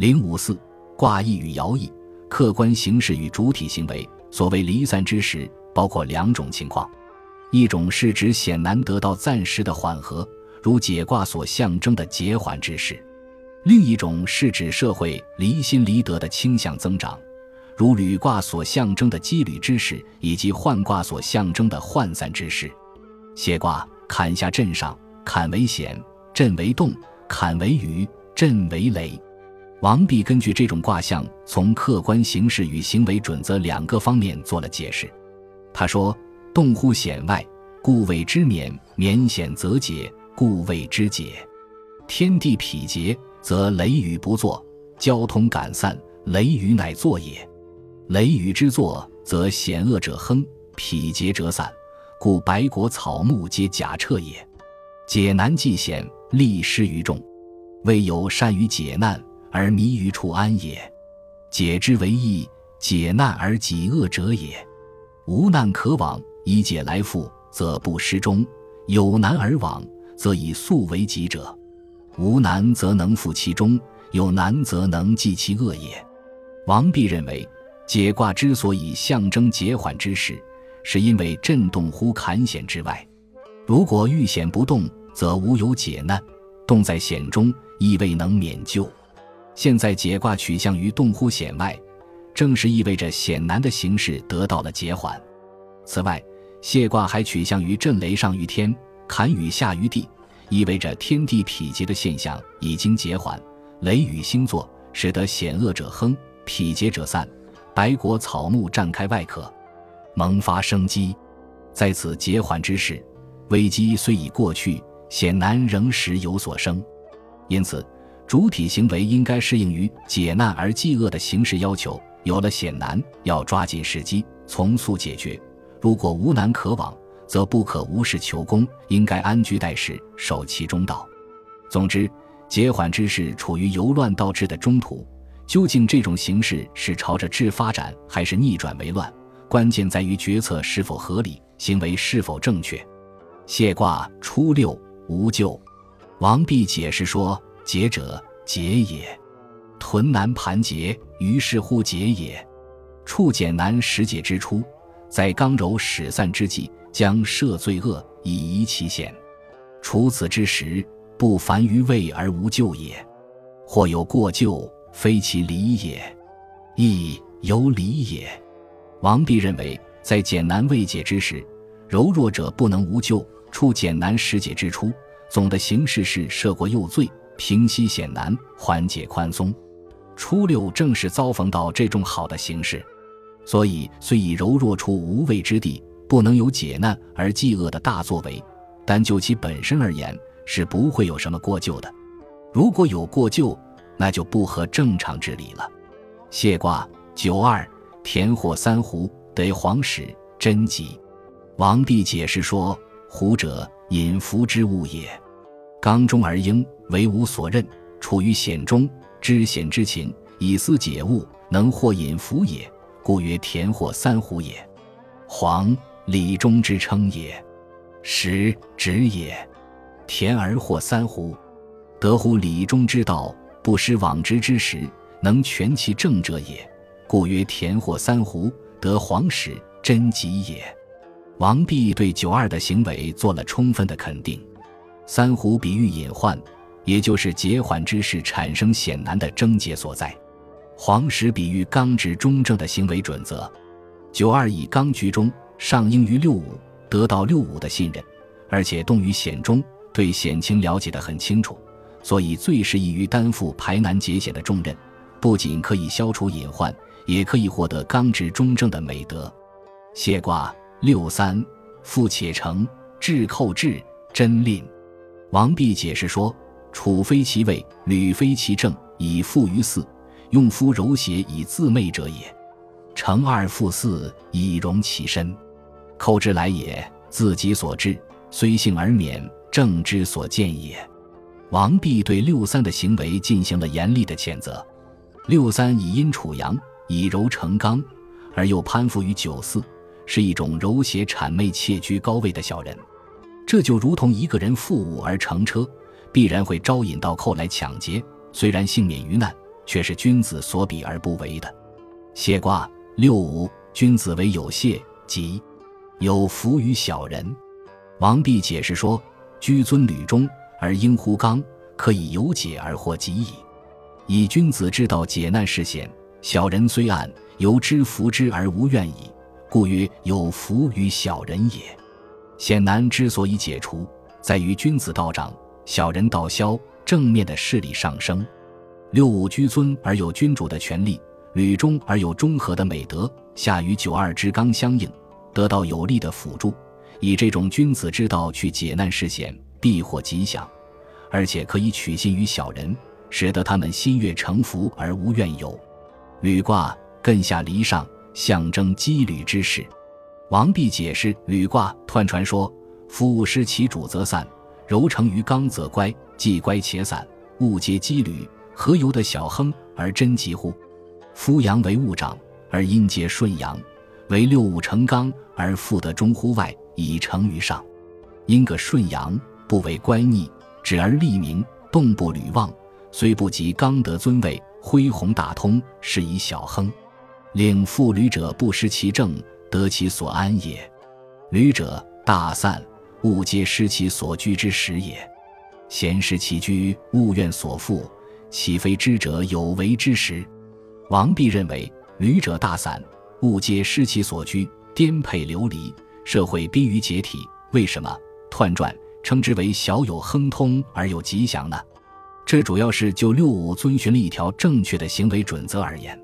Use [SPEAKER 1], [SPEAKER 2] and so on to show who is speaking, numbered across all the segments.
[SPEAKER 1] 零五四卦意与爻意，客观形式与主体行为。所谓离散之时，包括两种情况：一种是指显难得到暂时的缓和，如解卦所象征的解缓之势；另一种是指社会离心离德的倾向增长，如履卦所象征的羁旅之势，以及涣卦所象征的涣散之势。谢卦坎下震上，坎为险，震为动，坎为雨，震为雷。王弼根据这种卦象，从客观形式与行为准则两个方面做了解释。他说：“动乎险外，故谓之免；免险则解，故谓之解。天地否结，则雷雨不作；交通赶散，雷雨乃作也。雷雨之作，则险恶者亨，否节者散。故百果草木皆假彻也。解难济险，利失于众，未有善于解难。”而迷于处安也，解之为易，解难而己恶者也。无难可往，以解来复，则不失中；有难而往，则以速为己者。无难则能复其中，有难则能济其恶也。王弼认为，解卦之所以象征解缓之势，是因为震动乎坎险之外。如果遇险不动，则无有解难；动在险中，亦未能免救。现在解卦取向于动乎险外，正是意味着险难的形势得到了解缓。此外，谢卦还取向于震雷上于天，坎雨下于地，意味着天地否节的现象已经解缓，雷雨星座，使得险恶者亨，否节者散，白果草木绽开外壳，萌发生机。在此解缓之时，危机虽已过去，险难仍时有所生，因此。主体行为应该适应于解难而济恶的形式要求。有了险难，要抓紧时机，从速解决；如果无难可往，则不可无事求功，应该安居待时，守其中道。总之，解缓之势处于由乱到治的中途。究竟这种形势是朝着治发展，还是逆转为乱？关键在于决策是否合理，行为是否正确。谢卦初六无咎。王弼解释说。解者，解也。屯难盘结，于是乎解也。处简难始解之初，在刚柔始散之际，将赦罪恶，以夷其险。除此之时，不凡于位而无咎也。或有过咎，非其理也，亦有理也。王弼认为，在简难未解之时，柔弱者不能无咎；处简难始解之初，总的形式是赦过又罪。平息险难，缓解宽松。初六正是遭逢到这种好的形势，所以虽已柔弱出无畏之地，不能有解难而济恶的大作为，但就其本身而言，是不会有什么过咎的。如果有过咎，那就不合正常之理了。谢卦九二田或三湖得黄始贞吉。王弼解释说：“胡者，引福之物也。”刚中而应，为无所任，处于险中，知险之情，以思解物，能获隐福也，故曰田获三虎也。黄，礼中之称也。时止也。田而获三虎，得乎礼中之道，不失往之之时，能全其正者也，故曰田获三虎，得黄始真吉也。王弼对九二的行为做了充分的肯定。三虎比喻隐患，也就是解缓之势产生险难的症结所在。黄石比喻刚直中正的行为准则。九二以刚居中，上应于六五，得到六五的信任，而且动于险中，对险情了解得很清楚，所以最适宜于担负排难解险的重任。不仅可以消除隐患，也可以获得刚直中正的美德。谢卦六三，复且成，至寇至，真吝。王弼解释说：“处非其位，履非其正，以复于四，用夫柔邪以自媚者也。成二复四，以容其身。寇之来也，自己所至，虽幸而免，正之所见也。”王弼对六三的行为进行了严厉的谴责。六三以阴处阳，以柔成刚，而又攀附于九四，是一种柔邪谄媚、窃居高位的小人。这就如同一个人负五而乘车，必然会招引到寇来抢劫。虽然幸免于难，却是君子所比而不为的。谢卦六五，君子为有谢，即有福于小人。王弼解释说：“居尊履中而应乎刚，可以有解而获吉矣。以君子之道解难事险，小人虽暗，由之服之而无怨矣。故曰有福于小人也。险难之所以解除，在于君子道长，小人道消，正面的势力上升。六五居尊而有君主的权利，履中而有中和的美德，下与九二之刚相应，得到有力的辅助。”以这种君子之道去解难释险，必获吉祥，而且可以取信于小人，使得他们心悦诚服而无怨尤。履卦艮下离上，象征羁旅之势。王弼解释履卦，彖传说：夫失其主则散，柔成于刚则乖，既乖且散，物皆羁旅，何由得小亨而贞吉乎？夫阳为物长，而阴皆顺阳，为六五成刚而复得中乎外。以成于上，因个顺阳，不为乖逆，止而立名，动不履望，虽不及刚得尊位，恢弘大通，是以小亨。令复履者不失其正，得其所安也。履者大散，物皆失其所居之时也。闲适其居，物怨所负，岂非知者有为之时？王弼认为，旅者大散，物皆失其所居，颠沛流离。社会濒于解体，为什么彖传称之为小有亨通而有吉祥呢？这主要是就六五遵循了一条正确的行为准则而言。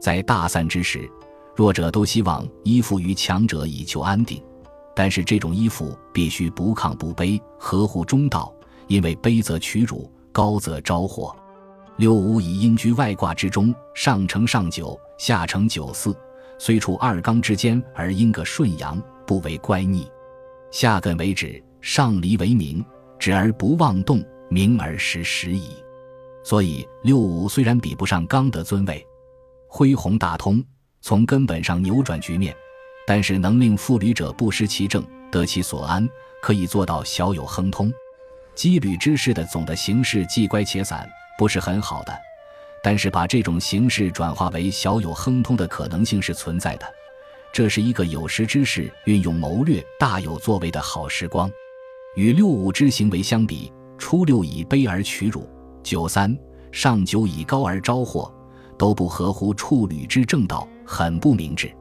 [SPEAKER 1] 在大散之时，弱者都希望依附于强者以求安定，但是这种依附必须不亢不卑，合乎中道，因为卑则屈辱，高则招祸。六五以阴居外卦之中，上承上九，下承九四，虽处二刚之间，而阴个顺阳。不为乖逆，下艮为止，上离为明，止而不妄动，明而实时矣。所以六五虽然比不上刚的尊位，恢弘大通，从根本上扭转局面，但是能令负履者不失其正，得其所安，可以做到小有亨通。羁旅之势的总的形式既乖且散，不是很好的，但是把这种形式转化为小有亨通的可能性是存在的。这是一个有识之士运用谋略、大有作为的好时光。与六五之行为相比，初六以卑而取辱，九三上九以高而招祸，都不合乎处履之正道，很不明智。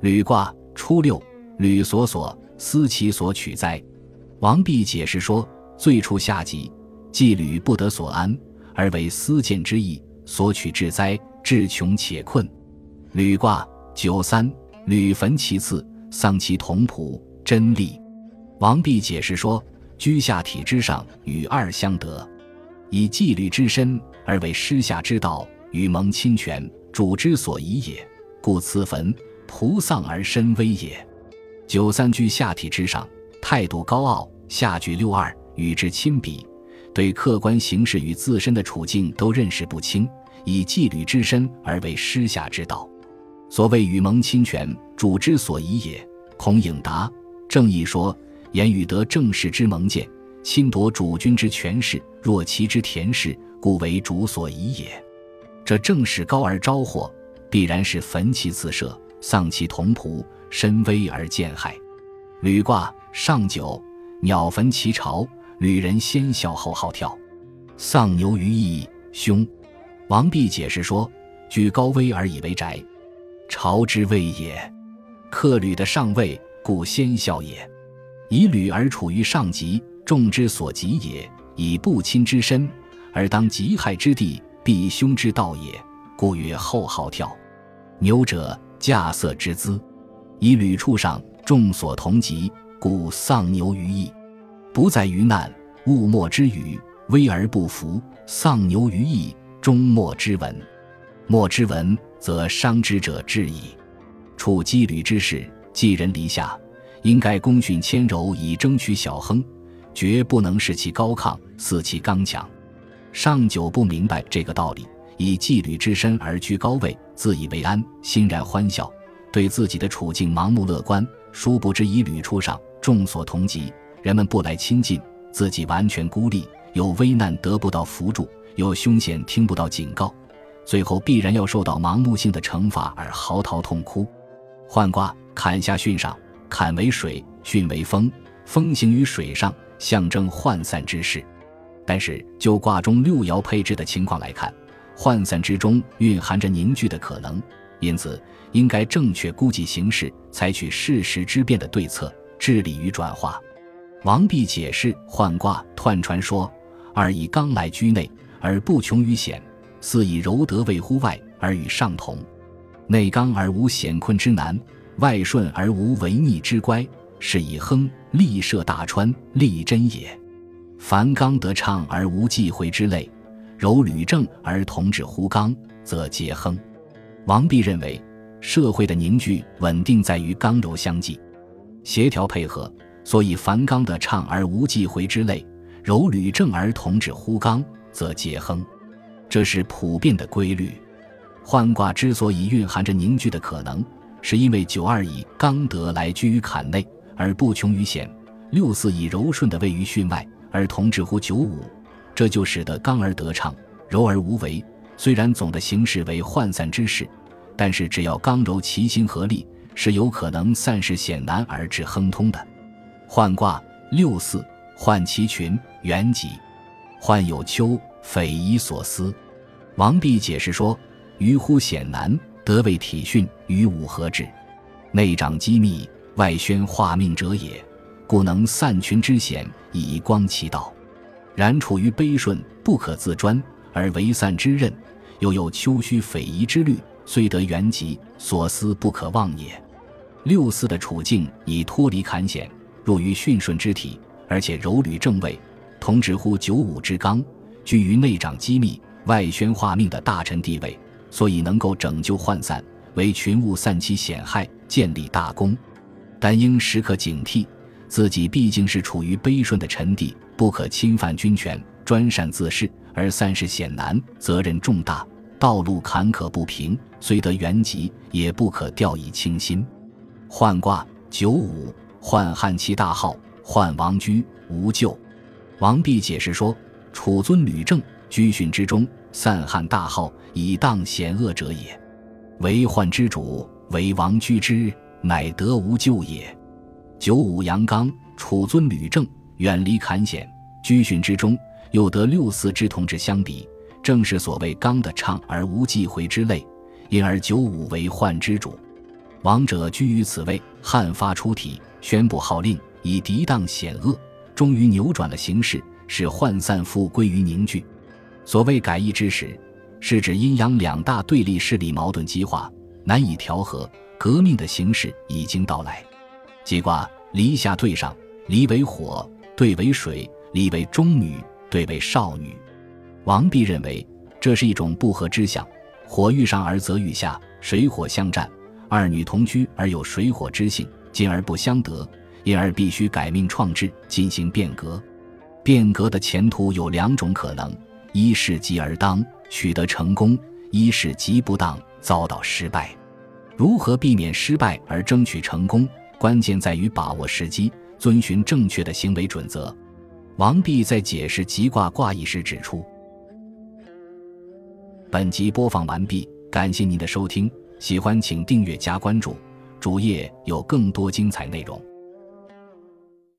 [SPEAKER 1] 履卦初六，履所所思其所取哉？王弼解释说：最初下级，既履不得所安，而为思见之意，所取至哉？至穷且困。履卦九三。履焚其次，丧其同仆，真利。王弼解释说：居下体之上，与二相得，以纪律之身而为师下之道，与蒙亲权，主之所宜也。故此焚仆丧而身危也。九三居下体之上，态度高傲；下举六二，与之亲比，对客观形势与自身的处境都认识不清，以纪律之身而为师下之道。所谓与蒙亲权，主之所宜也。孔颖达正义说：言语得正事之盟见，侵夺主君之权势，若其之田氏，故为主所宜也。这正是高而招祸，必然是焚其自设，丧其同仆，身危而见害。履卦上九，鸟焚其巢，旅人先笑后号跳，丧牛于翼，凶。王弼解释说：居高危而以为宅。朝之位也，克履的上位，故先孝也。以履而处于上级，众之所及也。以不亲之身而当极害之地，必凶之道也。故曰后号跳。牛者驾色之资，以履处上，众所同疾，故丧牛于翼。不在于难，勿莫之语，危而不服，丧牛于翼，终莫之闻。莫之闻。则伤之者至矣。处羁旅之事，寄人篱下，应该恭训谦柔，以争取小亨，绝不能使其高亢，肆其刚强。上九不明白这个道理，以妓旅之身而居高位，自以为安，欣然欢笑，对自己的处境盲目乐观。殊不知以旅处上，众所同疾，人们不来亲近，自己完全孤立，有危难得不到扶助，有凶险听不到警告。最后必然要受到盲目性的惩罚而嚎啕痛哭。涣卦，坎下巽上，坎为水，巽为风，风行于水上，象征涣散之势。但是就卦中六爻配置的情况来看，涣散之中蕴含着凝聚的可能，因此应该正确估计形势，采取适时之变的对策，致力于转化。王弼解释涣卦彖传说：二以刚来居内，而不穷于险；四以柔德位乎外，而与上同。内刚而无险困之难，外顺而无违逆之乖，是以亨利涉大川，利贞也。凡刚得畅而无忌讳之类，柔履正而同治乎刚，则皆亨。王弼认为，社会的凝聚稳定在于刚柔相济、协调配合，所以凡刚的畅而无忌讳之类，柔履正而同治乎刚，则皆亨。这是普遍的规律。涣卦之所以蕴含着凝聚的可能，是因为九二以刚德来居于坎内，而不穷于险；六四以柔顺的位于巽外。而同治乎九五，这就使得刚而得畅，柔而无为。虽然总的形势为涣散之势，但是只要刚柔齐心合力，是有可能散势险难而致亨通的。涣卦六四，涣其群，元吉。涣有丘，匪夷所思。王弼解释说：“于乎险难，得为体训，与吾何至？内长机密，外宣化命者也。”故能散群之险，以光其道；然处于悲顺，不可自专，而为散之任，又有丘墟匪夷之虑，虽得原吉，所思不可忘也。六四的处境已脱离坎险，入于巽顺之体，而且柔履正位，同直乎九五之刚，居于内长机密，外宣化命的大臣地位，所以能够拯救涣散，为群物散其险害，建立大功。但应时刻警惕。自己毕竟是处于卑顺的臣地，不可侵犯军权，专擅自事，而散事险难，责任重大，道路坎坷不平，虽得原籍，也不可掉以轻心。涣卦九五，涣汉其大号，涣王居无咎。王弼解释说：楚尊吕政居训之中，散汉大号，以荡险恶者也。为涣之主，为王居之，乃得无咎也。九五阳刚，处尊履正，远离坎险，居训之中，又得六四之同志相比，正是所谓刚的畅而无忌讳之类，因而九五为患之主。王者居于此位，汉发出体，宣布号令，以涤荡险恶，终于扭转了形势，使涣散复归于凝聚。所谓改易之时，是指阴阳两大对立势力矛盾激化，难以调和，革命的形势已经到来。即卦离下对上，离为火，对为水；离为中女，对为少女。王弼认为这是一种不和之象。火遇上而则遇下，水火相战，二女同居而有水火之性，进而不相得，因而必须改命创制，进行变革。变革的前途有两种可能：一是急而当，取得成功；一是急不当，遭到失败。如何避免失败而争取成功？关键在于把握时机，遵循正确的行为准则。王弼在解释吉卦卦意时指出：“本集播放完毕，感谢您的收听，喜欢请订阅加关注，主页有更多精彩内容。”